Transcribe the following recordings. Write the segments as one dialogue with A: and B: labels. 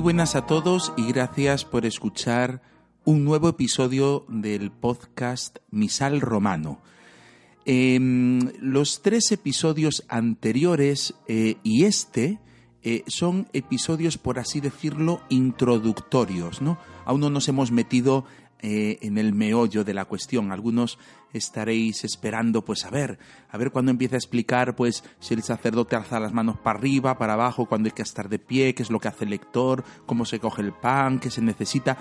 A: buenas a todos y gracias por escuchar un nuevo episodio del podcast Misal Romano. Em, los tres episodios anteriores eh, y este eh, son episodios, por así decirlo, introductorios, ¿no? Aún no nos hemos metido eh, en el meollo de la cuestión. Algunos estaréis esperando, pues a ver, a ver cuándo empieza a explicar, pues si el sacerdote alza las manos para arriba, para abajo, cuándo hay que estar de pie, qué es lo que hace el lector, cómo se coge el pan, qué se necesita.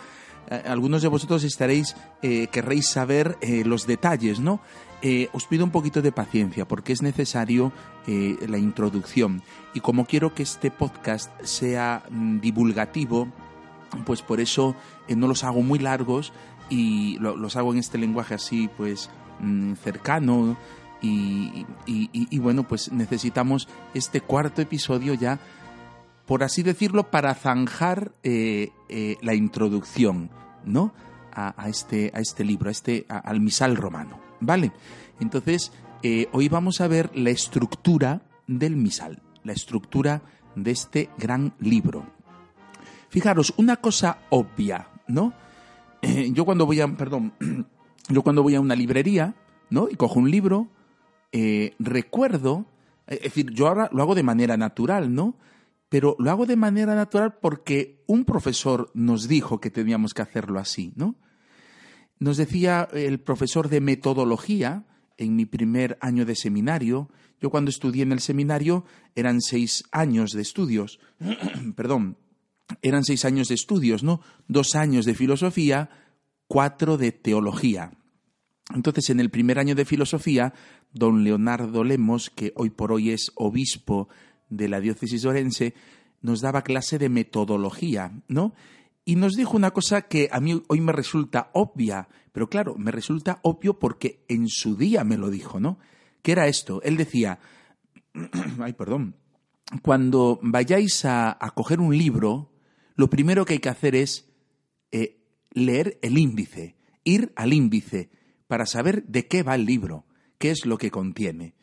A: Eh, algunos de vosotros estaréis, eh, querréis saber los detalles, ¿no? os pido un poquito de paciencia porque es necesario la introducción y como quiero que este podcast sea mm, divulgativo, pues por eso eh, no los hago muy largos y los hago en este lenguaje así pues mm, cercano y, bueno pues necesitamos este cuarto episodio ya por así decirlo para zanjar eh, eh, la introducción no a, este a este libro a este al misal romano vale entonces hoy vamos a ver la estructura del misal la estructura de este gran libro. Fijaros, una cosa obvia, ¿no? Eh, yo cuando voy a, perdón, yo cuando voy a una librería, ¿no? Y cojo un libro, eh, recuerdo, eh, es decir, yo ahora lo hago de manera natural, ¿no? Pero lo hago de manera natural porque un profesor nos dijo que teníamos que hacerlo así, ¿no? Nos decía el profesor de metodología en mi primer año de seminario. Yo cuando estudié en el seminario eran seis años de estudios, perdón, eran seis años de estudios, ¿no? Dos años de filosofía, cuatro de teología. Entonces, en el primer año de filosofía, don Leonardo Lemos, que hoy por hoy es obispo de la diócesis de Orense, nos daba clase de metodología, ¿no? Y nos dijo una cosa que a mí hoy me resulta obvia, pero claro, me resulta obvio porque en su día me lo dijo, ¿no? ¿Qué era esto? Él decía, ay, perdón, cuando vayáis a, a coger un libro, lo primero que hay que hacer es eh, leer el índice, ir al índice para saber de qué va el libro, qué es lo que contiene.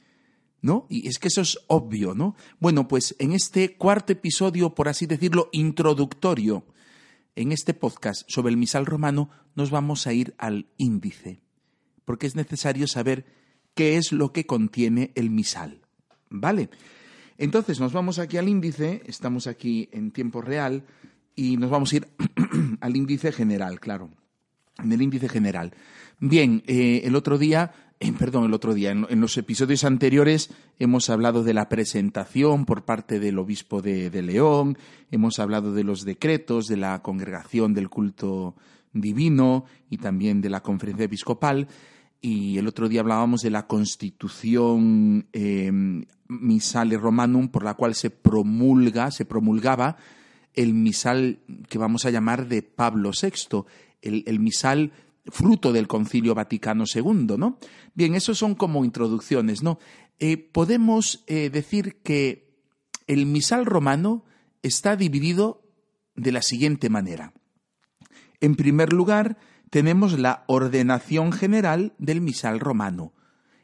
A: ¿No? Y es que eso es obvio, ¿no? Bueno, pues en este cuarto episodio, por así decirlo, introductorio, en este podcast sobre el misal romano, nos vamos a ir al índice, porque es necesario saber qué es lo que contiene el misal. ¿Vale? Entonces nos vamos aquí al índice, estamos aquí en tiempo real, y nos vamos a ir al índice general, claro. En el índice general. Bien, eh, el otro día, eh, perdón, el otro día, en, los episodios anteriores hemos hablado de la presentación por parte del obispo de, León, hemos hablado de los decretos, de la congregación del culto divino y también de la conferencia episcopal. Y el otro día hablábamos de la constitución eh, misale romanum por la cual se promulga, se promulgaba el misal que vamos a llamar de Pablo VI, el, misal fruto del Concilio Vaticano II, ¿no? Bien, eso son como introducciones, ¿no? Eh, podemos eh, decir que el misal romano está dividido de la siguiente manera. En primer lugar, tenemos la ordenación general del misal romano.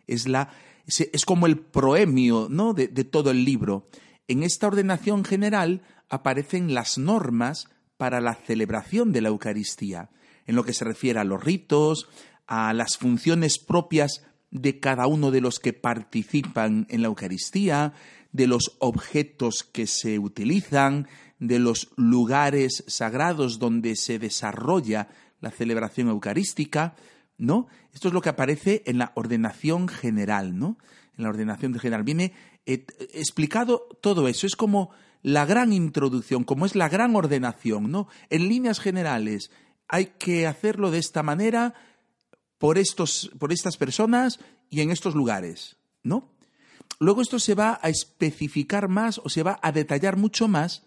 A: Es, la, es, como el proemio ¿no? de, de todo el libro. En esta ordenación general aparecen las normas para la celebración de la Eucaristía, en lo que se refiere a los ritos, a las funciones propias de cada uno de los que participan en la Eucaristía, de los objetos que se utilizan, de los lugares sagrados donde se desarrolla la celebración eucarística, ¿no? Esto es lo que aparece en la ordenación general, ¿no? En la ordenación general viene eh, explicado todo eso, es como la gran introducción, como es la gran ordenación, ¿no? En líneas generales, hay que hacerlo de esta manera por, estos, por estas personas y en estos lugares, ¿no? Luego esto se va a especificar más o se va a detallar mucho más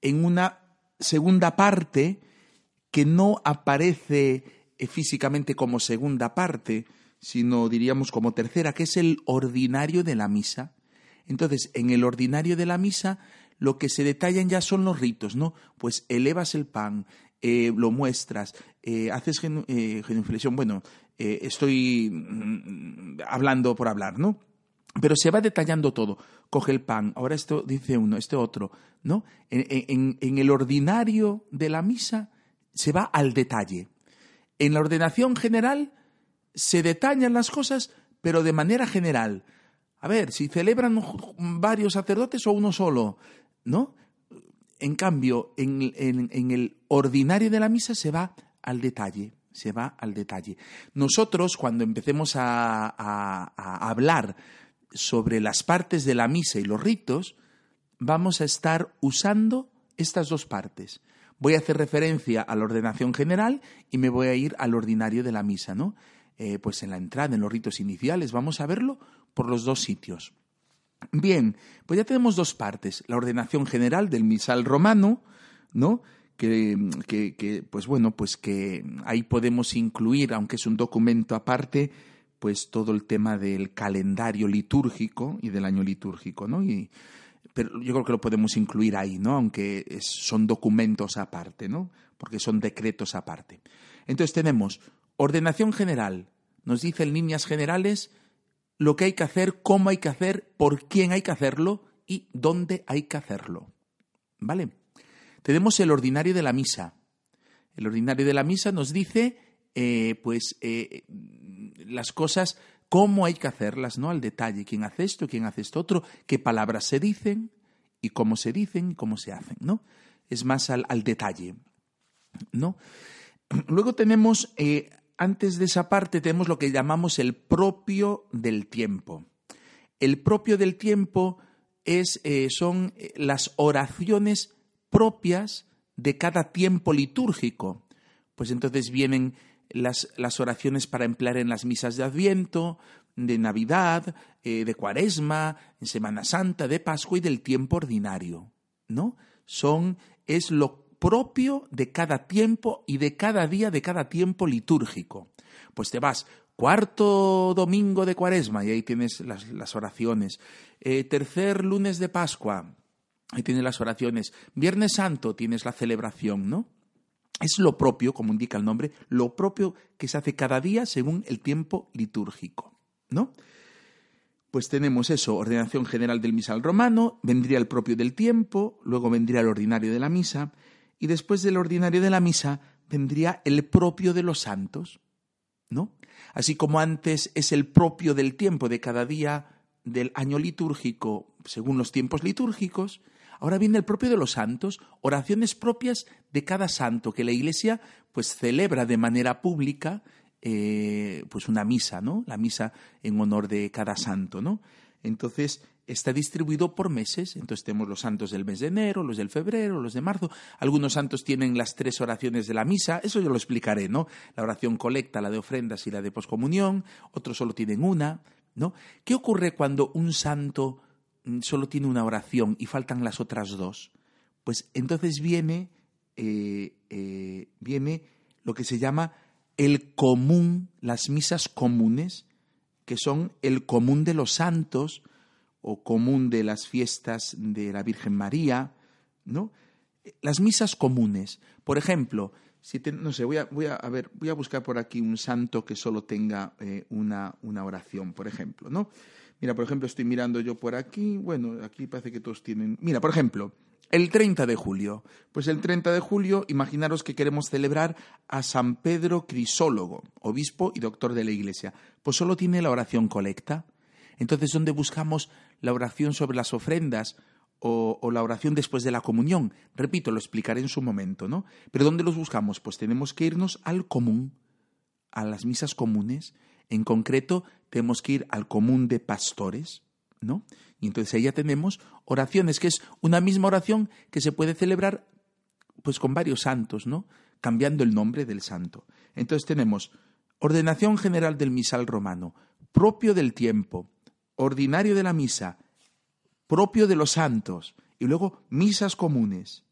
A: en una segunda parte que no aparece eh, físicamente como segunda parte, sino diríamos como tercera, que es el ordinario de la misa. Entonces, en el ordinario de la misa lo que se detallan ya son los ritos, ¿no? Pues elevas el pan, eh, lo muestras, eh, haces eh, genuflexión, bueno, estoy mm, hablando por hablar, ¿no? Pero se va detallando todo. coge el pan, ahora esto dice uno, este otro, ¿no? En el ordinario de la misa se va al detalle. En la ordenación general se detallan las cosas, pero de manera general. A ver, si celebran varios sacerdotes o uno solo, ¿no? En cambio, en, el ordinario de la misa se va al detalle, se va al detalle. Nosotros, cuando empecemos a, hablar sobre las partes de la misa y los ritos, vamos a estar usando estas dos partes. Voy a hacer referencia a la ordenación general y me voy a ir al ordinario de la misa, ¿no? Eh, pues en la entrada, en los ritos iniciales. Vamos a verlo por los dos sitios. Bien, pues ya tenemos dos partes. La ordenación general del misal romano, ¿no? Que, pues bueno, pues que ahí podemos incluir, aunque es un documento aparte, pues todo el tema del calendario litúrgico y del año litúrgico, ¿no? Y, pero yo creo que lo podemos incluir ahí, ¿no? Aunque son documentos aparte, ¿no? Porque son decretos aparte. Entonces tenemos Ordenación general. Nos dice líneas generales lo que hay que hacer, cómo hay que hacer, por quién hay que hacerlo y dónde hay que hacerlo. ¿Vale? Tenemos el ordinario de la misa. El ordinario de la misa nos dice, eh, pues, eh, las cosas, cómo hay que hacerlas, ¿no? Al detalle. ¿Quién hace esto? ¿Quién hace esto otro? ¿Qué palabras se dicen? Y cómo se dicen y cómo se hacen, ¿no? Es más al, detalle, ¿no? Luego tenemos eh, antes de esa parte tenemos lo que llamamos el propio del tiempo. El propio del tiempo es, eh, son eh, las oraciones propias de cada tiempo litúrgico. Pues entonces vienen las, las oraciones para emplear en las misas de Adviento, de Navidad, eh, de Cuaresma, en Semana Santa, de Pascua y del tiempo ordinario. ¿No? Son, es lo propio de cada tiempo y de cada día de cada tiempo litúrgico. Pues te vas cuarto domingo de cuaresma y ahí tienes las, oraciones. Eh, tercer lunes de Pascua, ahí tienes las oraciones. Viernes Santo tienes la celebración, ¿no? Es lo propio, como indica el nombre, lo propio que se hace cada día según el tiempo litúrgico, ¿no? Pues tenemos eso, ordenación general del misal romano, vendría el propio del tiempo, luego vendría el ordinario de la misa, y después del ordinario de la misa vendría el propio de los santos, ¿no? Así como antes es el propio del tiempo de cada día del año litúrgico, según los tiempos litúrgicos, ahora viene el propio de los santos, oraciones propias de cada santo que la Iglesia pues celebra de manera pública eh, pues una misa, ¿no? La misa en honor de cada santo, ¿no? Entonces, está distribuido por meses. Entonces tenemos los santos del mes de enero, los del febrero, los de marzo. Algunos santos tienen las tres oraciones de la misa, eso yo lo explicaré, ¿no? La oración colecta, la de ofrendas y la de poscomunión. Otros solo tienen una, ¿no? ¿Qué ocurre cuando un santo mm, solo tiene una oración y faltan las otras dos? Pues entonces viene, eh, eh, viene lo que se llama el común, las misas comunes, que son el común de los santos, o común de las fiestas de la Virgen María, ¿no? Las misas comunes. Por ejemplo, si no sé, voy a, voy a, ver, voy a buscar por aquí un santo que solo tenga eh, una, una oración, por ejemplo, ¿no? Mira, por ejemplo, estoy mirando yo por aquí, bueno, aquí parece que todos tienen. Mira, por ejemplo, el 30 de julio. Pues el 30 de julio, imaginaros que queremos celebrar a San Pedro Crisólogo, obispo y doctor de la Iglesia. Pues solo tiene la oración colecta. Entonces, ¿dónde buscamos la oración sobre las ofrendas o, la oración después de la comunión? Repito, lo explicaré en su momento, ¿no? Pero ¿dónde los buscamos? Pues tenemos que irnos al común, a las misas comunes. En concreto, tenemos que ir al común de pastores, ¿no? Y entonces ahí ya tenemos oraciones, que es una misma oración que se puede celebrar pues con varios santos, ¿no? Cambiando el nombre del santo. Entonces tenemos ordenación general del misal romano, propio del tiempo, ordinario de la misa, propio de los santos, y luego misas comunes.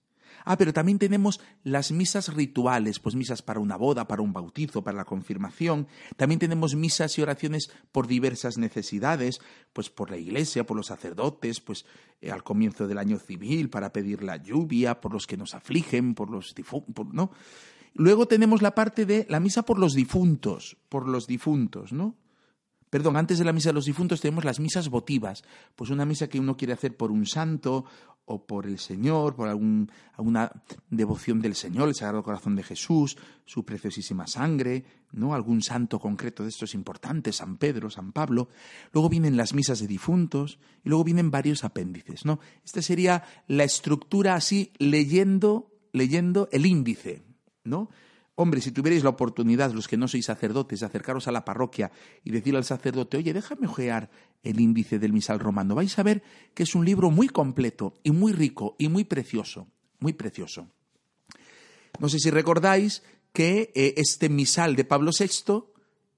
A: Ah, pero también tenemos las misas rituales, pues misas para una boda, para un bautizo, para la confirmación. También tenemos misas y oraciones por diversas necesidades, pues por la iglesia, por los sacerdotes, pues eh, al comienzo del año civil, para pedir la lluvia, por los que nos afligen, por los difuntos, ¿no? Luego tenemos la parte de la misa por los difuntos, por los difuntos, ¿no? Perdón, antes de la misa de los difuntos tenemos las misas votivas, pues una misa que uno quiere hacer por un santo o por el Señor, por algún, alguna devoción del Señor, el Sagrado Corazón de Jesús, su preciosísima sangre, ¿no? algún santo concreto de estos importantes, San Pedro, San Pablo. Luego vienen las misas de difuntos y luego vienen varios apéndices. ¿no? Esta sería la estructura así leyendo, leyendo el índice. ¿no? Hombre, si tuvierais la oportunidad, los que no sois sacerdotes, de acercaros a la parroquia y decirle al sacerdote, oye, déjame ojear el índice del misal romano, vais a ver que es un libro muy completo y muy rico y muy precioso, muy precioso. No sé si recordáis que eh, este misal de Pablo VI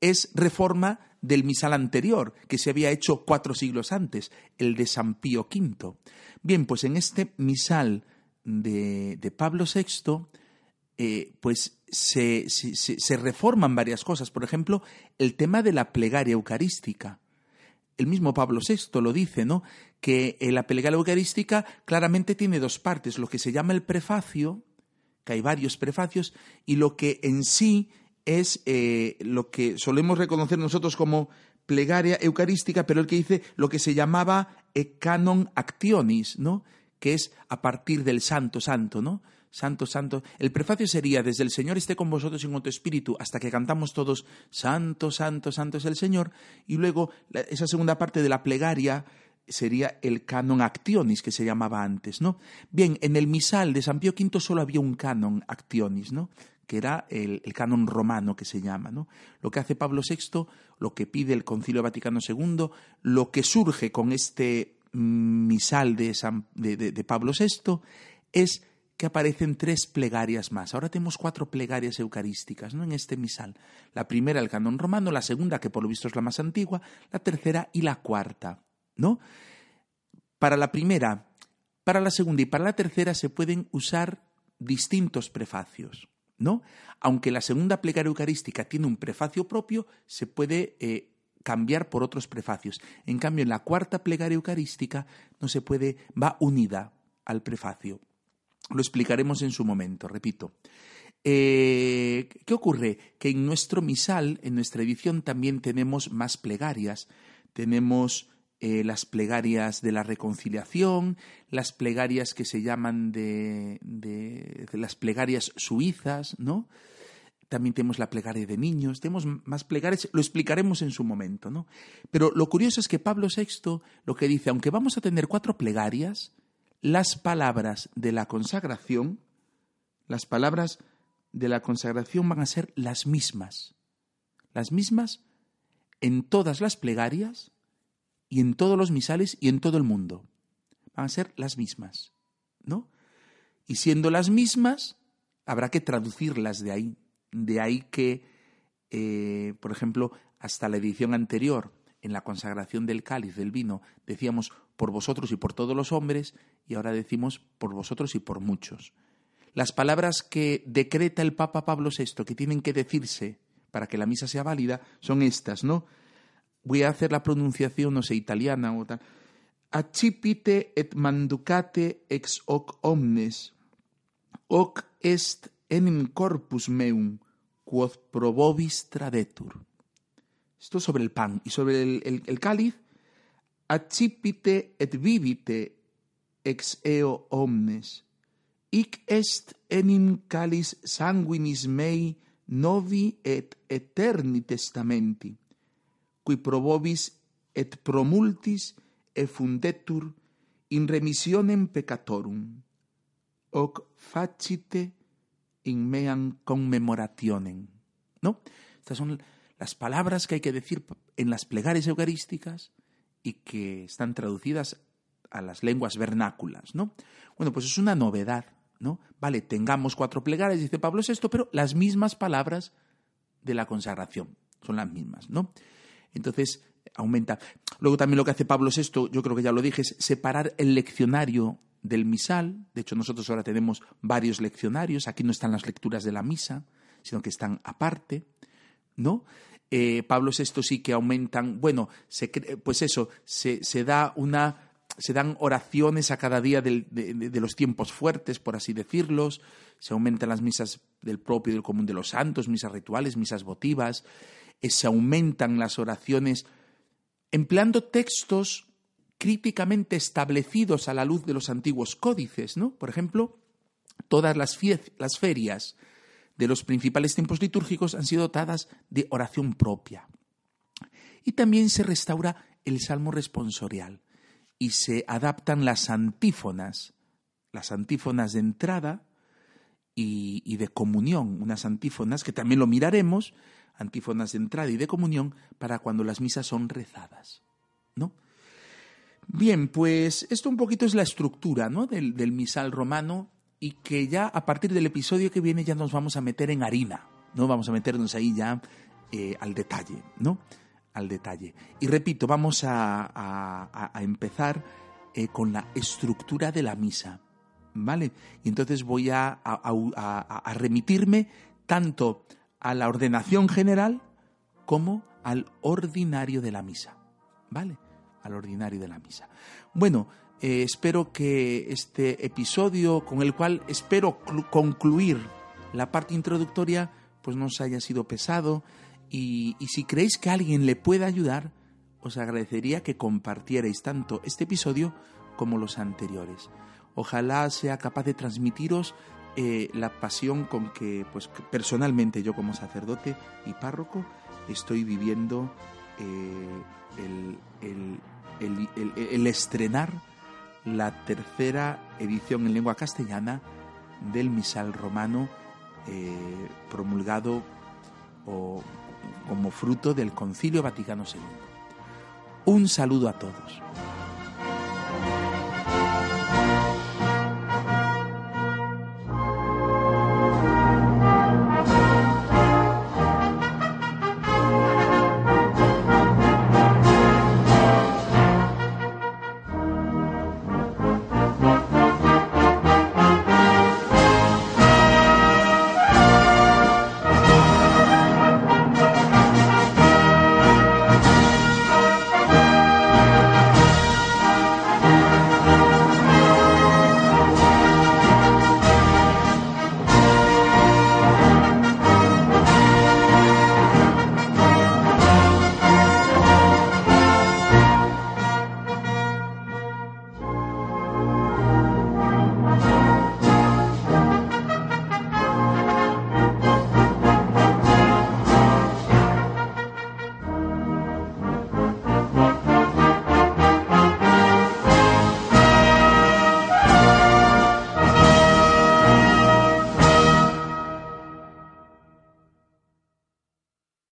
A: es reforma del misal anterior, que se había hecho cuatro siglos antes, el de San Pío V. Bien, pues en este misal de, de Pablo VI, eh, pues se, reforman varias cosas. Por ejemplo, el tema de la plegaria eucarística. El mismo Pablo VI lo dice, ¿no? Que eh, la plegaria eucarística claramente tiene dos partes, lo que se llama el prefacio, que hay varios prefacios, y lo que en sí es eh, lo que solemos reconocer nosotros como plegaria eucarística, pero el que dice lo que se llamaba canon actionis, ¿no? Que es a partir del santo santo, ¿no? Santo, santo. El prefacio sería desde el Señor esté con vosotros en otro espíritu hasta que cantamos todos Santo, Santo, Santo es el Señor. Y luego esa segunda parte de la plegaria sería el canon actionis que se llamaba antes, ¿no? Bien, en el misal de San Pío V solo había un canon actionis, ¿no? que era el, canon romano que se llama. ¿no? Lo que hace Pablo VI, lo que pide el Concilio Vaticano II, lo que surge con este misal de, de Pablo VI es que aparecen tres plegarias más. Ahora tenemos cuatro plegarias eucarísticas ¿no? en este misal. La primera, el canon romano, la segunda, que por lo visto es la más antigua, la tercera y la cuarta. ¿no? Para la primera, para la segunda y para la tercera se pueden usar distintos prefacios. ¿no? Aunque la segunda plegaria eucarística tiene un prefacio propio, se puede eh, cambiar por otros prefacios. En cambio, en la cuarta plegaria eucarística no se puede, va unida al prefacio. Lo explicaremos en su momento, repito. Eh, ¿Qué ocurre? Que en nuestro misal, en nuestra edición, también tenemos más plegarias. Tenemos eh, las plegarias de la reconciliación, las plegarias que se llaman de, de, las plegarias suizas, ¿no? También tenemos la plegaria de niños, tenemos más plegarias, lo explicaremos en su momento, ¿no? Pero lo curioso es que Pablo VI lo que dice, aunque vamos a tener cuatro plegarias, las palabras de la consagración, las palabras de la consagración van a ser las mismas, las mismas en todas las plegarias y en todos los misales y en todo el mundo. Van a ser las mismas, ¿no? Y siendo las mismas, habrá que traducirlas de ahí. De ahí que, eh, por ejemplo, hasta la edición anterior, en la consagración del cáliz, del vino, decíamos por vosotros y por todos los hombres, y ahora decimos por vosotros y por muchos. Las palabras que decreta el Papa Pablo VI que tienen que decirse para que la misa sea válida son estas, ¿no? Voy a hacer la pronunciación, no sé, italiana o tal. Accipite et manducate ex hoc omnes, hoc est enim corpus meum, quod probobis tradetur. Esto sobre el pan y sobre el, cáliz. accipite et vivite ex eo omnes. Ic est enim calis sanguinis mei novi et eterni testamenti, qui probobis et promultis e fundetur in remissionem peccatorum. Hoc facite in meam conmemorationem. ¿No? Estas son las palabras que hay que decir en las plegarias eucarísticas, y que están traducidas a las lenguas vernáculas, ¿no? Bueno, pues es una novedad, ¿no? Vale, tengamos cuatro plegarias, dice Pablo VI, pero las mismas palabras de la consagración, son las mismas, ¿no? Entonces, aumenta. Luego también lo que hace Pablo VI, yo creo que ya lo dije, es separar el leccionario del misal. De hecho, nosotros ahora tenemos varios leccionarios, aquí no están las lecturas de la misa, sino que están aparte, ¿no? Eh, Pablo VI sí que aumentan, bueno, pues eso, se, da una, se dan oraciones a cada día de, los tiempos fuertes, por así decirlos, se aumentan las misas del propio y del común de los santos, misas rituales, misas votivas, eh, se aumentan las oraciones empleando textos críticamente establecidos a la luz de los antiguos códices, ¿no? Por ejemplo, todas las, las ferias de los principales tiempos litúrgicos han sido dotadas de oración propia. Y también se restaura el salmo responsorial y se adaptan las antífonas, las antífonas de entrada y, y, de comunión, unas antífonas que también lo miraremos, antífonas de entrada y de comunión para cuando las misas son rezadas, ¿no? Bien, pues esto un poquito es la estructura ¿no? del, del misal romano y que ya a partir del episodio que viene ya nos vamos a meter en harina, ¿no? Vamos a meternos ahí ya eh, al detalle, ¿no? Al detalle. Y repito, vamos a, a, empezar eh, con la estructura de la misa, ¿vale? Y entonces voy a, a remitirme tanto a la ordenación general como al ordinario de la misa, ¿vale? Al ordinario de la misa. Bueno, eh, espero que este episodio, con el cual espero concluir la parte introductoria, pues no os haya sido pesado. Y, y si creéis que alguien le pueda ayudar, os agradecería que compartierais tanto este episodio como los anteriores. Ojalá sea capaz de transmitiros eh, la pasión con que, pues personalmente yo como sacerdote y párroco, estoy viviendo eh, el, el, el, el estrenar la tercera edición en lengua castellana del misal romano eh, promulgado como fruto del Concilio Vaticano II. Un saludo a todos.